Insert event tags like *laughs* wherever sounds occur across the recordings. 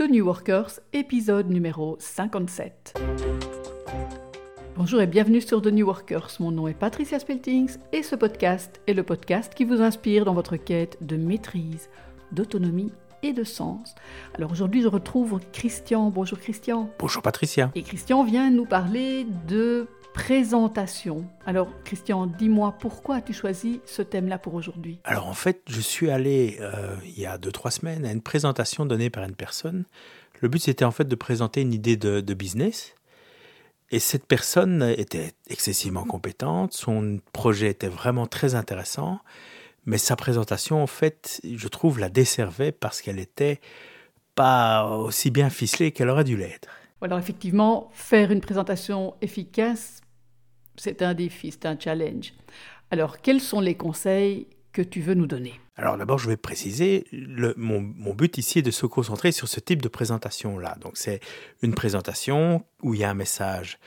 The New Workers, épisode numéro 57. Bonjour et bienvenue sur The New Workers. Mon nom est Patricia Speltings et ce podcast est le podcast qui vous inspire dans votre quête de maîtrise, d'autonomie et de sens. Alors aujourd'hui, je retrouve Christian. Bonjour Christian. Bonjour Patricia. Et Christian vient nous parler de présentation. Alors, Christian, dis-moi, pourquoi as-tu choisi ce thème-là pour aujourd'hui? Alors, en fait, je suis allé euh, il y a deux, trois semaines à une présentation donnée par une personne. Le but, c'était en fait de présenter une idée de, business. Et cette personne était excessivement compétente, son projet était vraiment très intéressant, mais sa présentation, en fait, je trouve, la desservait parce qu'elle était pas aussi bien ficelée qu'elle aurait dû l'être. Alors effectivement, faire une présentation efficace, c'est un défi, c'est un challenge. Alors quels sont les conseils que tu veux nous donner? Alors d'abord, je vais préciser, mon, but ici est de se concentrer sur ce type de présentation-là. Donc c'est une présentation où il y a un message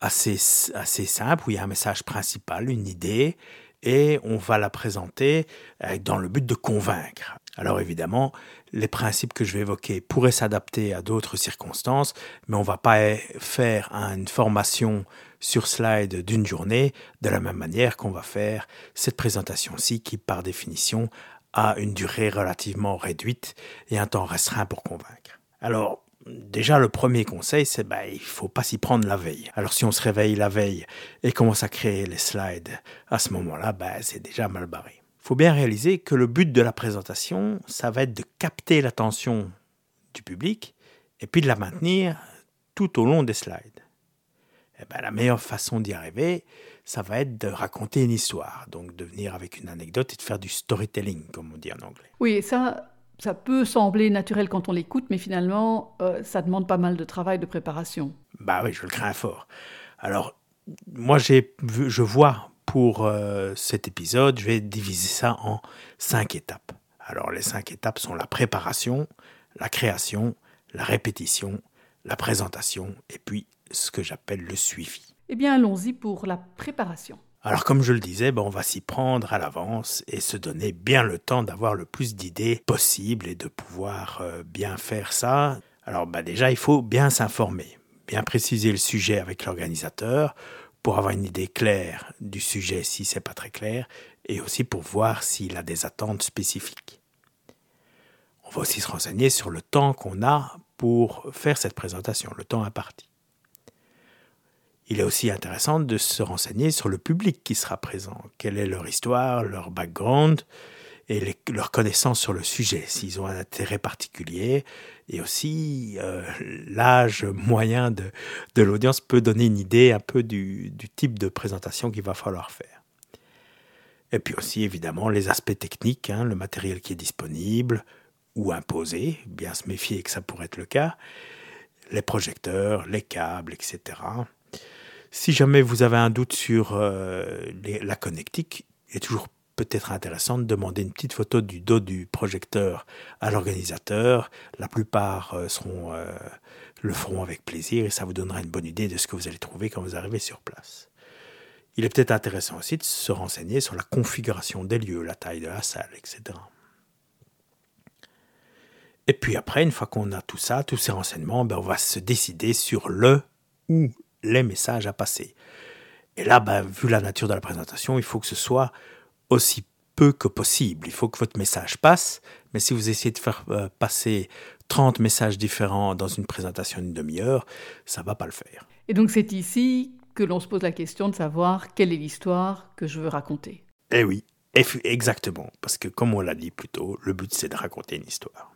assez, assez simple, où il y a un message principal, une idée, et on va la présenter euh, dans le but de convaincre. Alors évidemment, les principes que je vais évoquer pourraient s'adapter à d'autres circonstances, mais on ne va pas faire une formation sur slide d'une journée de la même manière qu'on va faire cette présentation-ci qui, par définition, a une durée relativement réduite et un temps restreint pour convaincre. Alors, déjà, le premier conseil, c'est ben, il faut pas s'y prendre la veille. Alors, si on se réveille la veille et commence à créer les slides à ce moment-là, ben, c'est déjà mal barré. Il faut bien réaliser que le but de la présentation, ça va être de capter l'attention du public et puis de la maintenir tout au long des slides. Eh ben, la meilleure façon d'y arriver, ça va être de raconter une histoire, donc de venir avec une anecdote et de faire du storytelling, comme on dit en anglais. Oui, ça, ça peut sembler naturel quand on l'écoute, mais finalement, euh, ça demande pas mal de travail, de préparation. Bah oui, je le crains fort. Alors, moi, j'ai, je vois pour euh, cet épisode, je vais diviser ça en cinq étapes. Alors les cinq étapes sont la préparation, la création, la répétition, la présentation et puis ce que j'appelle le suivi. Eh bien allons-y pour la préparation. Alors comme je le disais, ben, on va s'y prendre à l'avance et se donner bien le temps d'avoir le plus d'idées possibles et de pouvoir euh, bien faire ça. Alors ben, déjà, il faut bien s'informer, bien préciser le sujet avec l'organisateur pour avoir une idée claire du sujet si c'est pas très clair, et aussi pour voir s'il a des attentes spécifiques. On va aussi se renseigner sur le temps qu'on a pour faire cette présentation, le temps imparti. Il est aussi intéressant de se renseigner sur le public qui sera présent, quelle est leur histoire, leur background, et leur connaissance sur le sujet, s'ils ont un intérêt particulier. Et aussi, euh, l'âge moyen de, l'audience peut donner une idée un peu du, du type de présentation qu'il va falloir faire. Et puis aussi, évidemment, les aspects techniques, hein, le matériel qui est disponible ou imposé, bien se méfier que ça pourrait être le cas, les projecteurs, les câbles, etc. Si jamais vous avez un doute sur euh, la connectique, il est toujours peut-être intéressant de demander une petite photo du dos du projecteur à l'organisateur. La plupart euh, seront, euh, le feront avec plaisir et ça vous donnera une bonne idée de ce que vous allez trouver quand vous arrivez sur place. Il est peut-être intéressant aussi de se renseigner sur la configuration des lieux, la taille de la salle, etc. Et puis après, une fois qu'on a tout ça, tous ces renseignements, ben on va se décider sur le ou les messages à passer. Et là, ben, vu la nature de la présentation, il faut que ce soit aussi peu que possible. Il faut que votre message passe, mais si vous essayez de faire euh, passer 30 messages différents dans une présentation d'une demi-heure, ça ne va pas le faire. Et donc c'est ici que l'on se pose la question de savoir quelle est l'histoire que je veux raconter. Eh oui, exactement, parce que comme on l'a dit plus tôt, le but c'est de raconter une histoire.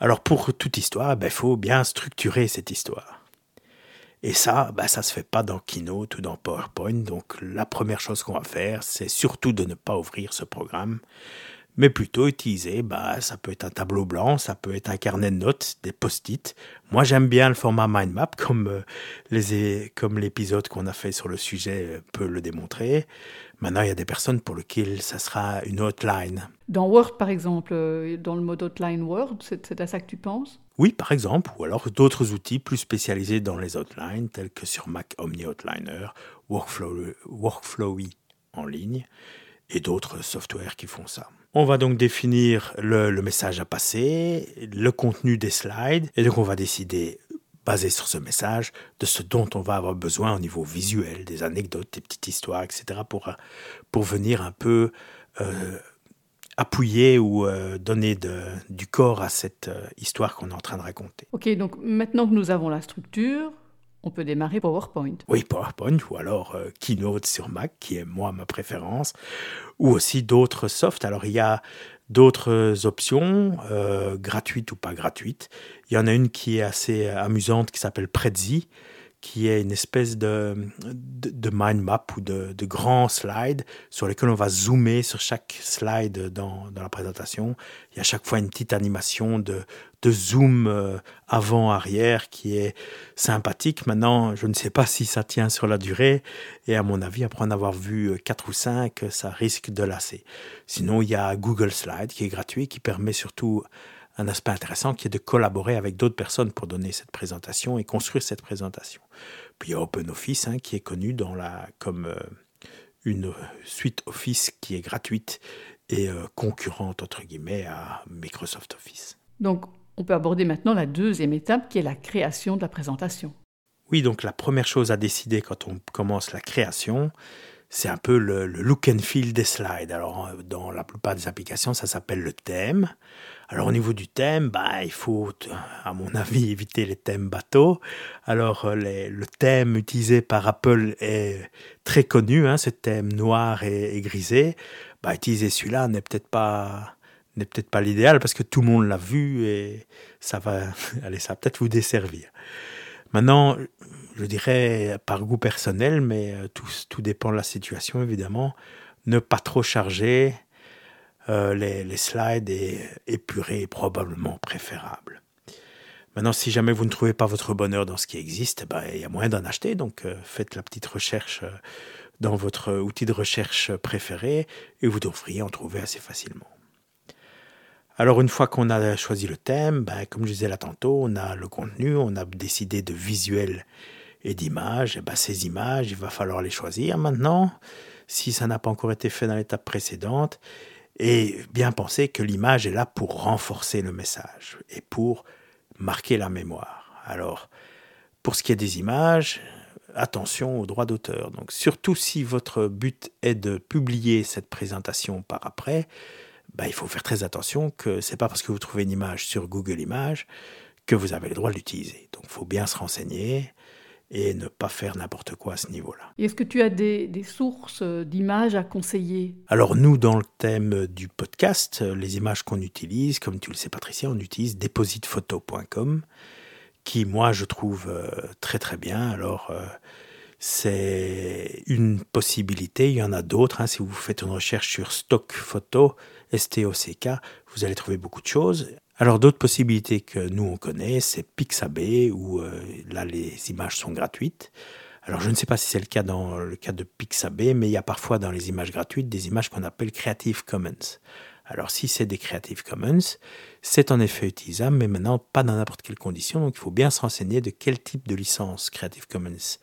Alors pour toute histoire, il ben, faut bien structurer cette histoire. Et ça, bah, ça se fait pas dans Keynote ou dans PowerPoint. Donc, la première chose qu'on va faire, c'est surtout de ne pas ouvrir ce programme, mais plutôt utiliser, bah, ça peut être un tableau blanc, ça peut être un carnet de notes, des post-it. Moi, j'aime bien le format mind map, comme euh, les, comme l'épisode qu'on a fait sur le sujet euh, peut le démontrer. Maintenant, il y a des personnes pour lesquelles ça sera une outline. Dans Word, par exemple, euh, dans le mode outline Word, c'est à ça que tu penses? Oui, par exemple, ou alors d'autres outils plus spécialisés dans les outlines, tels que sur Mac Omni Outliner, Workflow, Workflowy en ligne, et d'autres softwares qui font ça. On va donc définir le, message à passer, le contenu des slides, et donc on va décider, basé sur ce message, de ce dont on va avoir besoin au niveau visuel, des anecdotes, des petites histoires, etc., pour, pour venir un peu euh, appuyer ou euh, donner de, du corps à cette euh, histoire qu'on est en train de raconter. Ok, donc maintenant que nous avons la structure, on peut démarrer PowerPoint. Oui, PowerPoint ou alors euh, Keynote sur Mac, qui est moi ma préférence, ou aussi d'autres softs. Alors il y a d'autres options, gratuites ou pas gratuites. Il y en a une qui est assez amusante qui s'appelle Prezi, qui est une espèce de, de, mind map ou de, de grands slides sur lesquels on va zoomer sur chaque slide dans, dans, la présentation. Il y a à chaque fois une petite animation de, de zoom euh, avant-arrière qui est sympathique. Maintenant, je ne sais pas si ça tient sur la durée et à mon avis, après en avoir vu quatre ou cinq, ça risque de lasser. Sinon, il y a Google Slide qui est gratuit, qui permet surtout un aspect intéressant qui est de collaborer avec d'autres personnes pour donner cette présentation et construire cette présentation. Puis il y a OpenOffice hein, qui est connu dans la, comme euh, une suite Office qui est gratuite et euh, concurrente entre guillemets à Microsoft Office. Donc on peut aborder maintenant la deuxième étape qui est la création de la présentation. Oui, donc la première chose à décider quand on commence la création, c'est un peu le, le, look and feel des slides. Alors, dans la plupart des applications, ça s'appelle le thème. Alors, au niveau du thème, bah, il faut, à mon avis, éviter les thèmes bateaux. Alors, les, le thème utilisé par Apple est très connu, hein, ce thème noir et, grisé. Bah, utiliser celui-là n'est peut-être pas n'est peut-être pas l'idéal parce que tout le monde l'a vu et ça va, *laughs* allez, ça peut-être vous desservir. Maintenant, je dirais par goût personnel, mais euh, tout, tout dépend de la situation évidemment, ne pas trop charger euh, les, slides et épurer est probablement préférable. Maintenant, si jamais vous ne trouvez pas votre bonheur dans ce qui existe, ben, il y a moyen d'en acheter, donc euh, faites la petite recherche euh, dans votre outil de recherche préféré et vous devriez en trouver assez facilement. Alors une fois qu'on a choisi le thème, ben, comme je disais là tantôt, on a le contenu, on a décidé de visuel et d'images, et ben ces images, il va falloir les choisir maintenant, si ça n'a pas encore été fait dans l'étape précédente, et bien penser que l'image est là pour renforcer le message et pour marquer la mémoire. Alors, pour ce qui est des images, attention aux droits d'auteur. Donc, surtout si votre but est de publier cette présentation par après, ben, il faut faire très attention que c'est pas parce que vous trouvez une image sur Google Images que vous avez le droit de l'utiliser. Donc, il faut bien se renseigner et ne pas faire n'importe quoi à ce niveau-là. Est-ce que tu as des, des sources d'images à conseiller? Alors nous, dans le thème du podcast, les images qu'on utilise, comme tu le sais Patricia, on utilise depositphoto.com, qui moi je trouve euh, très très bien. Alors euh, c'est une possibilité, il y en a d'autres. Hein. Si vous faites une recherche sur stock photo, S-T-O-C-K, vous allez trouver beaucoup de choses. Alors d'autres possibilités que nous on connaît, c'est Pixabay où euh, là les images sont gratuites. Alors je ne sais pas si c'est le cas dans le cas de Pixabay, mais il y a parfois dans les images gratuites des images qu'on appelle Creative Commons. Alors si c'est des Creative Commons, c'est en effet utilisable, mais maintenant pas dans n'importe quelle condition, donc il faut bien se renseigner de quel type de licence Creative Commons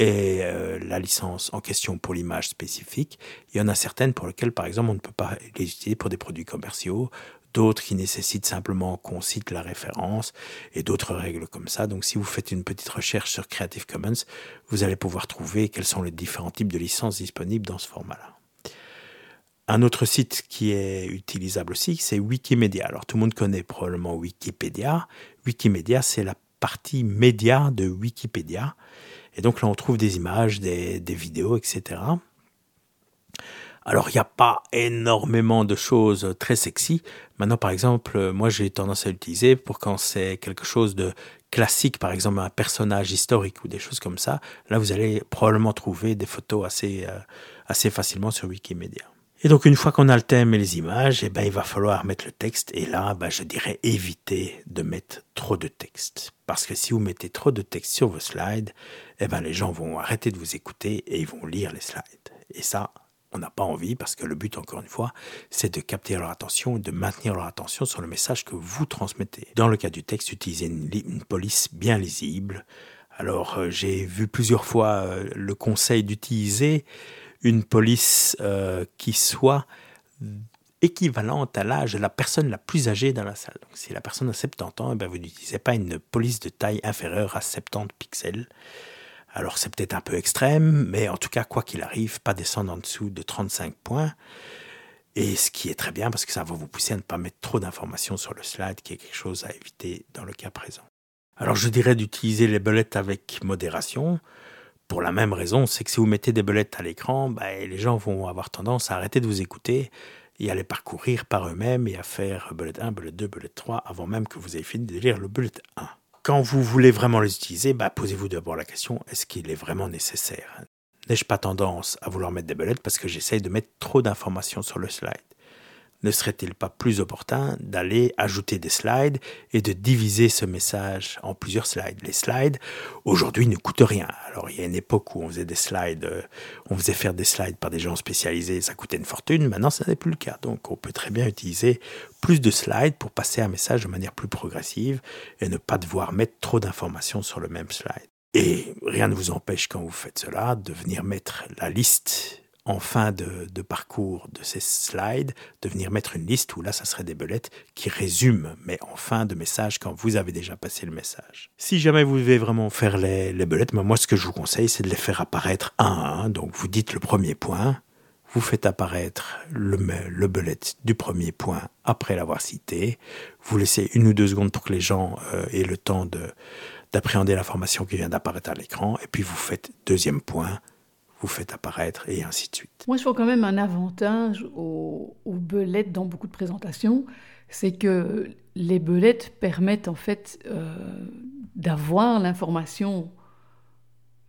est euh, la licence en question pour l'image spécifique. Il y en a certaines pour lesquelles, par exemple, on ne peut pas les utiliser pour des produits commerciaux, d'autres qui nécessitent simplement qu'on cite la référence et d'autres règles comme ça. Donc si vous faites une petite recherche sur Creative Commons, vous allez pouvoir trouver quels sont les différents types de licences disponibles dans ce format-là. Un autre site qui est utilisable aussi, c'est Wikimedia. Alors tout le monde connaît probablement Wikipédia. Wikimedia, c'est la partie média de Wikipédia. Et donc là, on trouve des images, des, des vidéos, etc. Alors, il n'y a pas énormément de choses très sexy. Maintenant, par exemple, moi, j'ai tendance à l'utiliser pour quand c'est quelque chose de classique, par exemple, un personnage historique ou des choses comme ça. Là, vous allez probablement trouver des photos assez, euh, assez facilement sur Wikimedia. Et donc, une fois qu'on a le thème et les images, eh ben, il va falloir mettre le texte. Et là, ben, je dirais éviter de mettre trop de texte. Parce que si vous mettez trop de texte sur vos slides, eh ben, les gens vont arrêter de vous écouter et ils vont lire les slides. Et ça, on n'a pas envie parce que le but, encore une fois, c'est de capter leur attention et de maintenir leur attention sur le message que vous transmettez. Dans le cas du texte, utilisez une, police bien lisible. Alors, euh, j'ai vu plusieurs fois euh, le conseil d'utiliser une police euh, qui soit équivalente à l'âge de la personne la plus âgée dans la salle. Donc, si la personne a 70 ans, eh bien, vous n'utilisez pas une police de taille inférieure à 70 pixels. Alors c'est peut-être un peu extrême, mais en tout cas, quoi qu'il arrive, pas descendre en dessous de 35 points. Et ce qui est très bien parce que ça va vous pousser à ne pas mettre trop d'informations sur le slide, qui est quelque chose à éviter dans le cas présent. Alors je dirais d'utiliser les belettes avec modération. Pour la même raison, c'est que si vous mettez des belettes à l'écran, bah, les gens vont avoir tendance à arrêter de vous écouter et à les parcourir par eux-mêmes et à faire bullet 1, bullet 2, bullet 3 avant même que vous ayez fini de lire le bullet 1. Quand vous voulez vraiment les utiliser, bah, posez-vous d'abord la question, est-ce qu'il est vraiment nécessaire? N'ai-je pas tendance à vouloir mettre des bullets parce que j'essaye de mettre trop d'informations sur le slide? Ne serait-il pas plus opportun d'aller ajouter des slides et de diviser ce message en plusieurs slides? Les slides, aujourd'hui, ne coûtent rien. Alors, il y a une époque où on faisait des slides, euh, on faisait faire des slides par des gens spécialisés, ça coûtait une fortune. Maintenant, ça n'est plus le cas. Donc, on peut très bien utiliser plus de slides pour passer un message de manière plus progressive et ne pas devoir mettre trop d'informations sur le même slide. Et rien ne vous empêche, quand vous faites cela, de venir mettre la liste en fin de, parcours de ces slides, de venir mettre une liste où là, ça serait des belettes qui résument, mais en fin de message, quand vous avez déjà passé le message. Si jamais vous devez vraiment faire les, belettes, moi, ce que je vous conseille, c'est de les faire apparaître un à un. Donc, vous dites le premier point, vous faites apparaître le, le belette du premier point après l'avoir cité, vous laissez une ou deux secondes pour que les gens euh, aient le temps de d'appréhender l'information qui vient d'apparaître à l'écran, et puis vous faites deuxième point, vous faites apparaître et ainsi de suite. Moi, je vois quand même un avantage aux, belettes dans beaucoup de présentations, c'est que les belettes permettent en fait euh, d'avoir l'information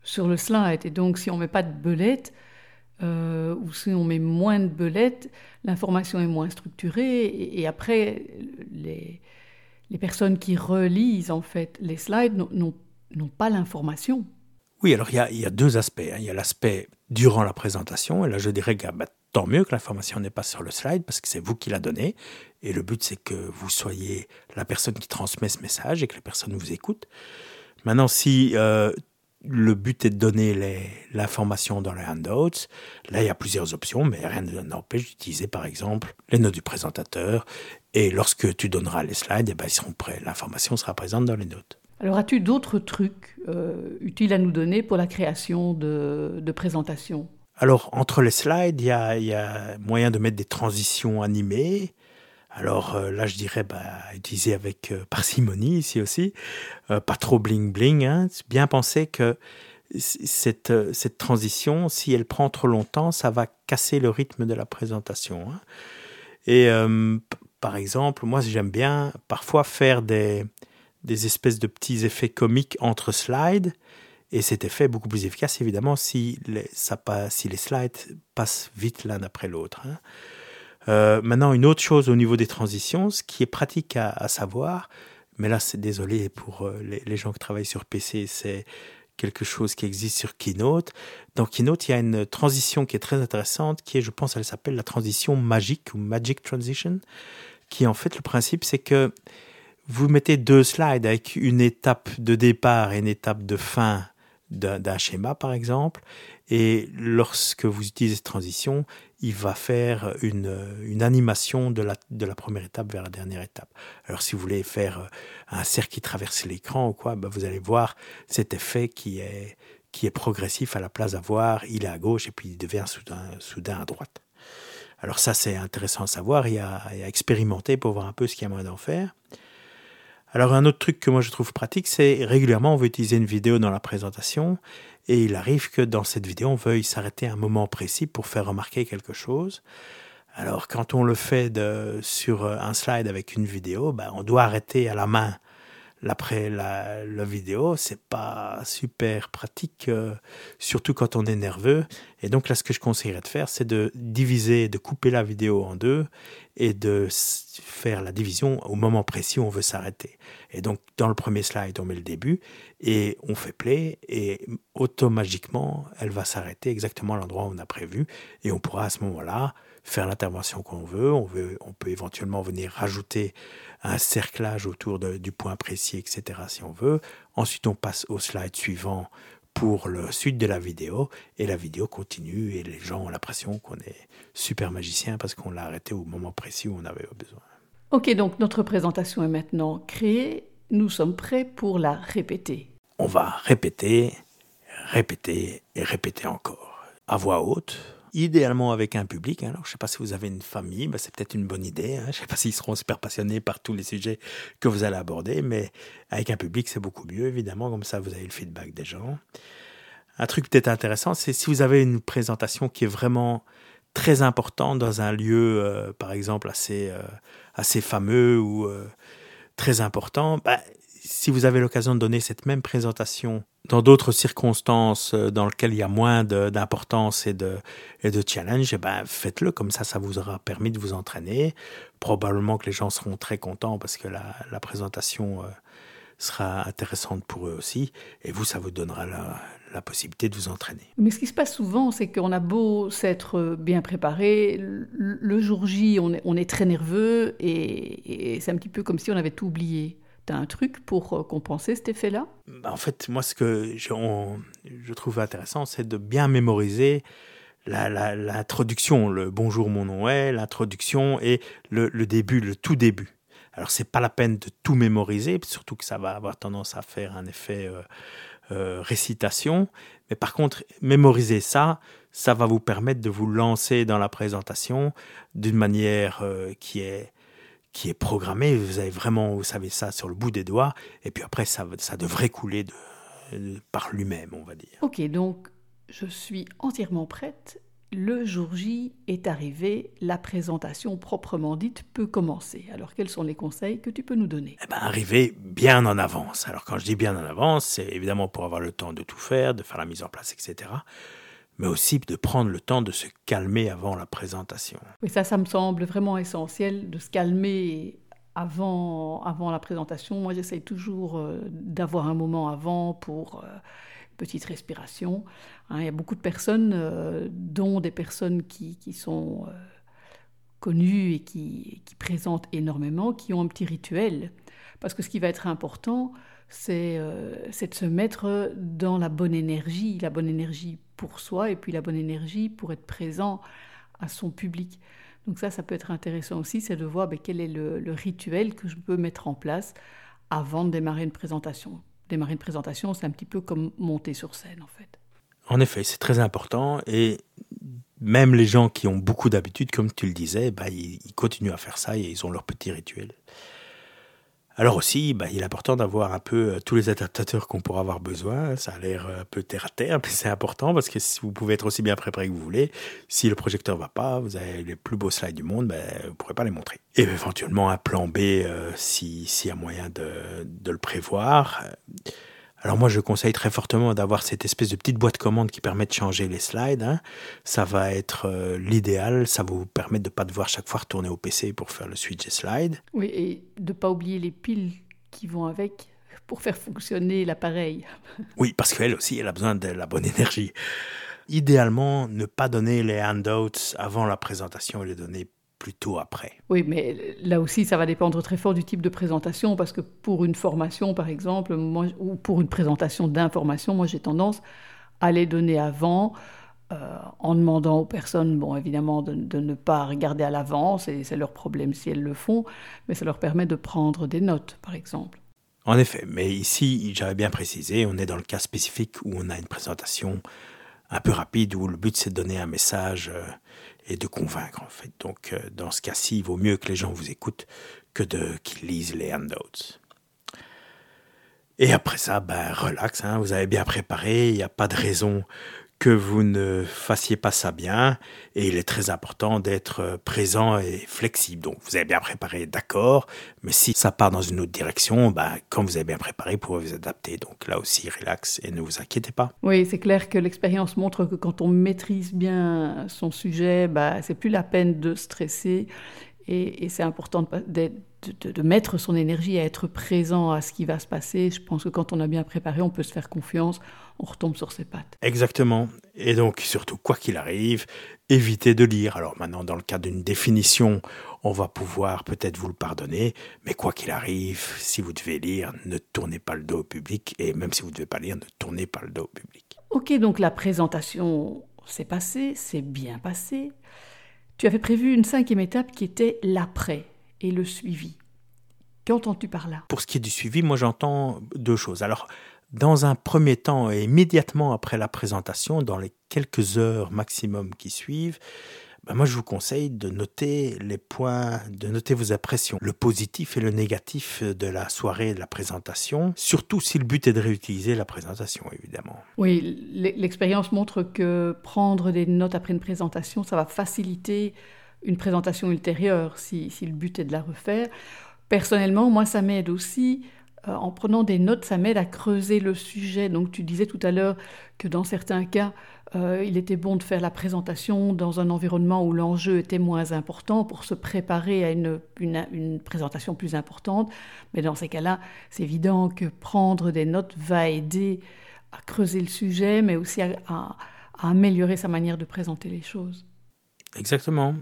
sur le slide. Et donc, si on ne met pas de belettes, euh, ou si on met moins de belettes, l'information est moins structurée. Et, après, les, les personnes qui relisent en fait les slides n'ont pas l'information. Oui, alors il y a, deux aspects. Hein. Il y a l'aspect durant la présentation, et là je dirais que bah, tant mieux que l'information n'est pas sur le slide, parce que c'est vous qui la donnez, et le but c'est que vous soyez la personne qui transmet ce message et que les personnes vous écoutent. Maintenant, si euh, le but est de donner l'information dans les handouts, là il y a plusieurs options, mais rien ne n'empêche d'utiliser par exemple les notes du présentateur, et lorsque tu donneras les slides, eh ben, ils seront prêts. L'information sera présente dans les notes. Alors, as-tu d'autres trucs euh, utiles à nous donner pour la création de, présentations? Alors, entre les slides, il y a, moyen de mettre des transitions animées. Alors euh, là, je dirais bah, utiliser avec euh, parcimonie ici aussi, pas trop bling bling. Hein. Bien penser que cette, cette transition, si elle prend trop longtemps, ça va casser le rythme de la présentation. Hein. Et par exemple, moi j'aime bien parfois faire des, des espèces de petits effets comiques entre slides. Et cet effet est beaucoup plus efficace, évidemment, si les, les slides passent vite l'un après l'autre. Hein. Euh, maintenant, une autre chose au niveau des transitions, ce qui est pratique à, savoir, mais là, c'est désolé pour euh, les, gens qui travaillent sur PC, c'est quelque chose qui existe sur Keynote. Dans Keynote, il y a une transition qui est très intéressante, qui est, je pense, elle s'appelle la transition magique ou Magic Transition, qui en fait, le principe, c'est que vous mettez deux slides avec une étape de départ et une étape de fin d'un schéma, par exemple, et lorsque vous utilisez cette transition, il va faire une, animation de la, de la, première étape vers la dernière étape. Alors si vous voulez faire un cercle qui traverse l'écran ou quoi, ben vous allez voir cet effet qui est, qui est progressif à la place d'avoir, il est à gauche et puis il devient soudain, soudain à droite. Alors ça c'est intéressant à savoir, a, il y a expérimenté pour voir un peu ce qu'il y a moyen d'en faire. Alors un autre truc que moi je trouve pratique, c'est régulièrement on veut utiliser une vidéo dans la présentation et il arrive que dans cette vidéo on veuille s'arrêter à un moment précis pour faire remarquer quelque chose. Alors quand on le fait sur un slide avec une vidéo, ben, on doit arrêter à la main après la, la, vidéo, c'est pas super pratique, euh, surtout quand on est nerveux. Et donc là, ce que je conseillerais de faire, c'est de diviser, de couper la vidéo en deux et de faire la division au moment précis où on veut s'arrêter. Et donc, dans le premier slide, on met le début et on fait play et automatiquement, elle va s'arrêter exactement à l'endroit où on a prévu et on pourra à ce moment-là faire l'intervention qu'on veut. On, veut. on peut éventuellement venir rajouter un cerclage autour du point précis, etc. si on veut. Ensuite, on passe au slide suivant pour le suite de la vidéo et la vidéo continue et les gens ont l'impression qu'on est super magicien parce qu'on l'a arrêté au moment précis où on avait besoin. Ok, donc notre présentation est maintenant créée. Nous sommes prêts pour la répéter. On va répéter, répéter et répéter encore à voix haute idéalement avec un public. Alors, je ne sais pas si vous avez une famille, ben, c'est peut-être une bonne idée. Hein. Je ne sais pas s'ils seront super passionnés par tous les sujets que vous allez aborder, mais avec un public, c'est beaucoup mieux, évidemment. Comme ça, vous avez le feedback des gens. Un truc peut-être intéressant, c'est si vous avez une présentation qui est vraiment très importante dans un lieu, euh, par exemple, assez, euh, assez fameux ou euh, très important, ben, si vous avez l'occasion de donner cette même présentation dans d'autres circonstances euh, dans lesquelles il y a moins d'importance et de, challenge, eh ben, faites-le. Comme ça, ça vous aura permis de vous entraîner. Probablement que les gens seront très contents parce que la, présentation euh, sera intéressante pour eux aussi. Et vous, ça vous donnera la, possibilité de vous entraîner. Mais ce qui se passe souvent, c'est qu'on a beau s'être bien préparé, le jour J, on est, très nerveux et c'est un petit peu comme si on avait tout oublié. Un truc pour euh, compenser cet effet-là? Bah, En fait, moi, ce que je, je trouve intéressant, c'est de bien mémoriser l'introduction, le bonjour, mon nom est, l'introduction et le, début, le tout début. Alors, c'est pas la peine de tout mémoriser, surtout que ça va avoir tendance à faire un effet euh, euh, récitation. Mais par contre, mémoriser ça, ça va vous permettre de vous lancer dans la présentation d'une manière qui est qui est programmé. Vous avez vraiment, vous savez ça sur le bout des doigts. Et puis après, ça, ça devrait couler de, par lui-même, on va dire. Ok, donc je suis entièrement prête. Le jour J est arrivé, la présentation proprement dite peut commencer. Alors quels sont les conseils que tu peux nous donner? Eh bien, arriver bien en avance. Alors quand je dis bien en avance, c'est évidemment pour avoir le temps de tout faire, de faire la mise en place, etc mais aussi de prendre le temps de se calmer avant la présentation. Ça, ça me semble vraiment essentiel, de se calmer avant, avant la présentation. Moi, j'essaye toujours euh, d'avoir un moment avant pour euh, petite respiration. Hein, il y a beaucoup de personnes, euh, dont des personnes qui, qui sont connues et qui, qui, présentent énormément, qui ont un petit rituel. Parce que ce qui va être important, c'est de se mettre dans la bonne énergie, la bonne énergie pour soi et puis la bonne énergie pour être présent à son public. Donc ça, ça peut être intéressant aussi, c'est de voir ben, quel est le, rituel que je peux mettre en place avant de démarrer une présentation. Démarrer une présentation, c'est un petit peu comme monter sur scène en fait. En effet, c'est très important et même les gens qui ont beaucoup d'habitude, comme tu le disais, ben, ils, ils, continuent à faire ça et ils ont leur petit rituel. Alors aussi, bah, il est important d'avoir un peu euh, tous les adaptateurs qu'on pourra avoir besoin. Ça a l'air un peu terre à terre, *laughs* mais c'est important parce que si vous pouvez être aussi bien préparé que vous voulez, si le projecteur va pas, vous avez les plus beaux slides du monde, ben, vous ne pourrez pas les montrer. Et éventuellement un plan B euh, s'il y a moyen de, de le prévoir. Alors moi, je conseille très fortement d'avoir cette espèce de petite boîte commande qui permet de changer les slides. Hein. Ça va être euh, l'idéal. Ça va vous permettre de ne pas devoir chaque fois retourner au PC pour faire le switch des slides. Oui, et de ne pas oublier les piles qui vont avec pour faire fonctionner l'appareil. *laughs* oui, parce qu'elle aussi, elle a besoin de la bonne énergie. Idéalement, ne pas donner les handouts avant la présentation et les donner plutôt après. Oui, mais là aussi, ça va dépendre très fort du type de présentation, parce que pour une formation, par exemple, moi, ou pour une présentation d'information, moi j'ai tendance à les donner avant, euh, en demandant aux personnes, bon, évidemment, de, de ne pas regarder à l'avance, et c'est leur problème si elles le font, mais ça leur permet de prendre des notes, par exemple. En effet, mais ici, j'avais bien précisé, on est dans le cas spécifique où on a une présentation un peu rapide, où le but c'est de donner un message. Et de convaincre en fait. Donc euh, dans ce cas-ci, il vaut mieux que les gens vous écoutent que de qu'ils lisent les handouts. Et après ça, ben relax, hein, vous avez bien préparé, il n'y a pas de raison que vous ne fassiez pas ça bien. Et il est très important d'être euh, présent et flexible. Donc, vous avez bien préparé, d'accord. Mais si ça part dans une autre direction, bah, quand vous avez bien préparé, vous pouvez vous adapter. Donc là aussi, relax et ne vous inquiétez pas. Oui, c'est clair que l'expérience montre que quand on maîtrise bien son sujet, bah, c'est plus la peine de stresser. Et, c'est important de, de, mettre son énergie à être présent à ce qui va se passer. Je pense que quand on a bien préparé, on peut se faire confiance on retombe sur ses pattes. Exactement. Et donc, surtout, quoi qu'il arrive, évitez de lire. Alors maintenant, dans le cas d'une définition, on va pouvoir peut-être vous le pardonner, mais quoi qu'il arrive, si vous devez lire, ne tournez pas le dos au public, et même si vous ne devez pas lire, ne tournez pas le dos au public. Ok, donc la présentation s'est passée, c'est bien passé. Tu avais prévu une cinquième étape qui était l'après et le suivi. Qu'entends-tu par là? Pour ce qui est du suivi, moi j'entends deux choses. Alors, dans un premier temps et immédiatement après la présentation, dans les quelques heures maximum qui suivent, ben moi je vous conseille de noter les points, de noter vos impressions, le positif et le négatif de la soirée de la présentation, surtout si le but est de réutiliser la présentation évidemment. Oui, l'expérience montre que prendre des notes après une présentation, ça va faciliter une présentation ultérieure si, le but est de la refaire. Personnellement, moi ça m'aide aussi euh, en prenant des notes, ça m'aide à creuser le sujet. Donc tu disais tout à l'heure que dans certains cas, euh, il était bon de faire la présentation dans un environnement où l'enjeu était moins important pour se préparer à une, une, présentation plus importante. Mais dans ces cas-là, c'est évident que prendre des notes va aider à creuser le sujet, mais aussi à améliorer sa manière de présenter les choses. Exactement.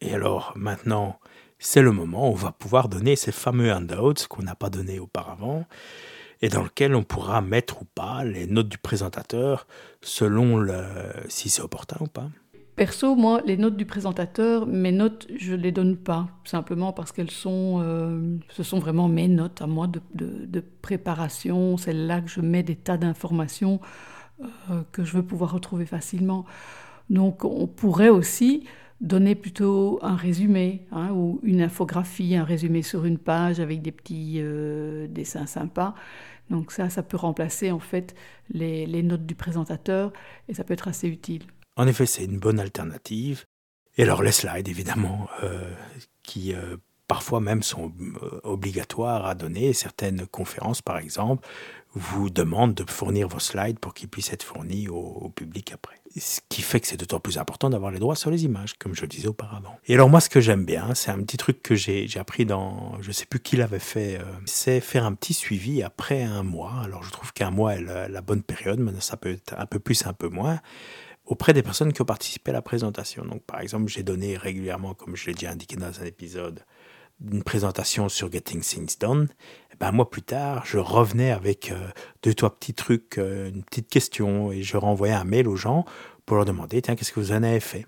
Et alors maintenant, c'est le moment où on va pouvoir donner ces fameux handouts qu'on n'a pas donnés auparavant et dans lequel on pourra mettre ou pas les notes du présentateur selon le, si c'est opportun ou pas. Perso, moi, les notes du présentateur, mes notes, je ne les donne pas, simplement parce qu'elles sont, euh, ce sont vraiment mes notes à moi de, préparation. C'est là que je mets des tas d'informations euh, que je veux pouvoir retrouver facilement. Donc, on pourrait aussi donner plutôt un résumé hein, ou une infographie, un résumé sur une page avec des petits euh, dessins sympas. Donc ça, ça peut remplacer en fait les, notes du présentateur et ça peut être assez utile. En effet, c'est une bonne alternative. Et alors les slides, évidemment, euh, qui euh, parfois même sont obligatoires à donner. Certaines conférences, par exemple, vous demandent de fournir vos slides pour qu'ils puissent être fournis au public après ce qui fait que c'est d'autant plus important d'avoir les droits sur les images, comme je le disais auparavant. Et alors moi, ce que j'aime bien, c'est un petit truc que j'ai appris dans, je sais plus qui l'avait fait, euh, c'est faire un petit suivi après un mois. Alors je trouve qu'un mois est la, bonne période, mais ça peut être un peu plus, un peu moins auprès des personnes qui ont participé à la présentation. Donc, par exemple, j'ai donné régulièrement, comme je l'ai déjà indiqué dans un épisode, une présentation sur Getting Things Done, et ben, un mois plus tard, je revenais avec euh, deux, trois petits trucs, euh, une petite question, et je renvoyais un mail aux gens pour leur demander, tiens, qu'est-ce que vous en avez fait?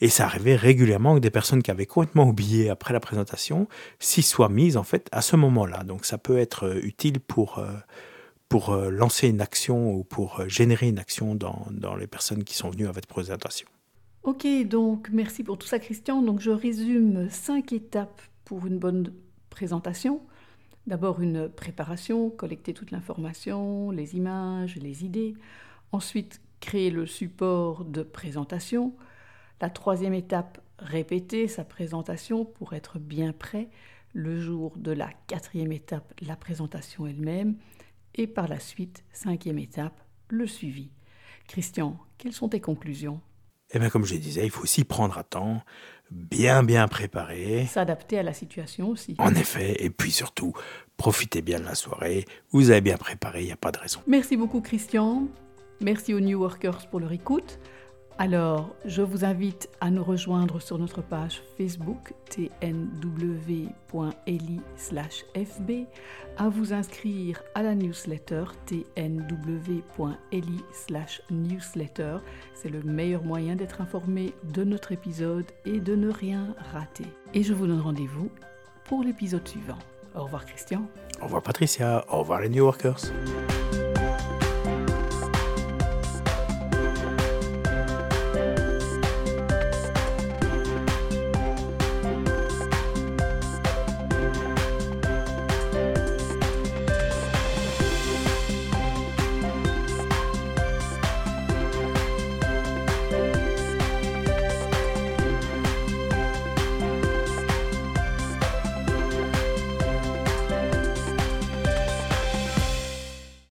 Et ça arrivait régulièrement que des personnes qui avaient complètement oublié après la présentation s'y soient mises, en fait, à ce moment-là. Donc, ça peut être euh, utile pour, pour lancer une action ou pour générer une action dans, dans les personnes qui sont venues à votre présentation. Ok, donc merci pour tout ça Christian. Donc je résume cinq étapes pour une bonne présentation. D'abord une préparation, collecter toute l'information, les images, les idées. Ensuite, créer le support de présentation. La troisième étape, répéter sa présentation pour être bien prêt le jour de la quatrième étape, la présentation elle-même. Et par la suite, cinquième étape, le suivi. Christian, quelles sont tes conclusions? Eh bien, comme je disais, il faut aussi prendre à temps bien bien préparé. S'adapter à la situation aussi. En effet, et puis surtout, profitez bien de la soirée. Vous avez bien préparé, il n'y a pas de raison. Merci beaucoup Christian. Merci aux New Workers pour leur écoute. Alors, je vous invite à nous rejoindre sur notre page Facebook tnw.eli/fb, à vous inscrire à la newsletter tnw.eli/newsletter. C'est le meilleur moyen d'être informé de notre épisode et de ne rien rater. Et je vous donne rendez-vous pour l'épisode suivant. Au revoir Christian. Au revoir Patricia. Au revoir les New Workers.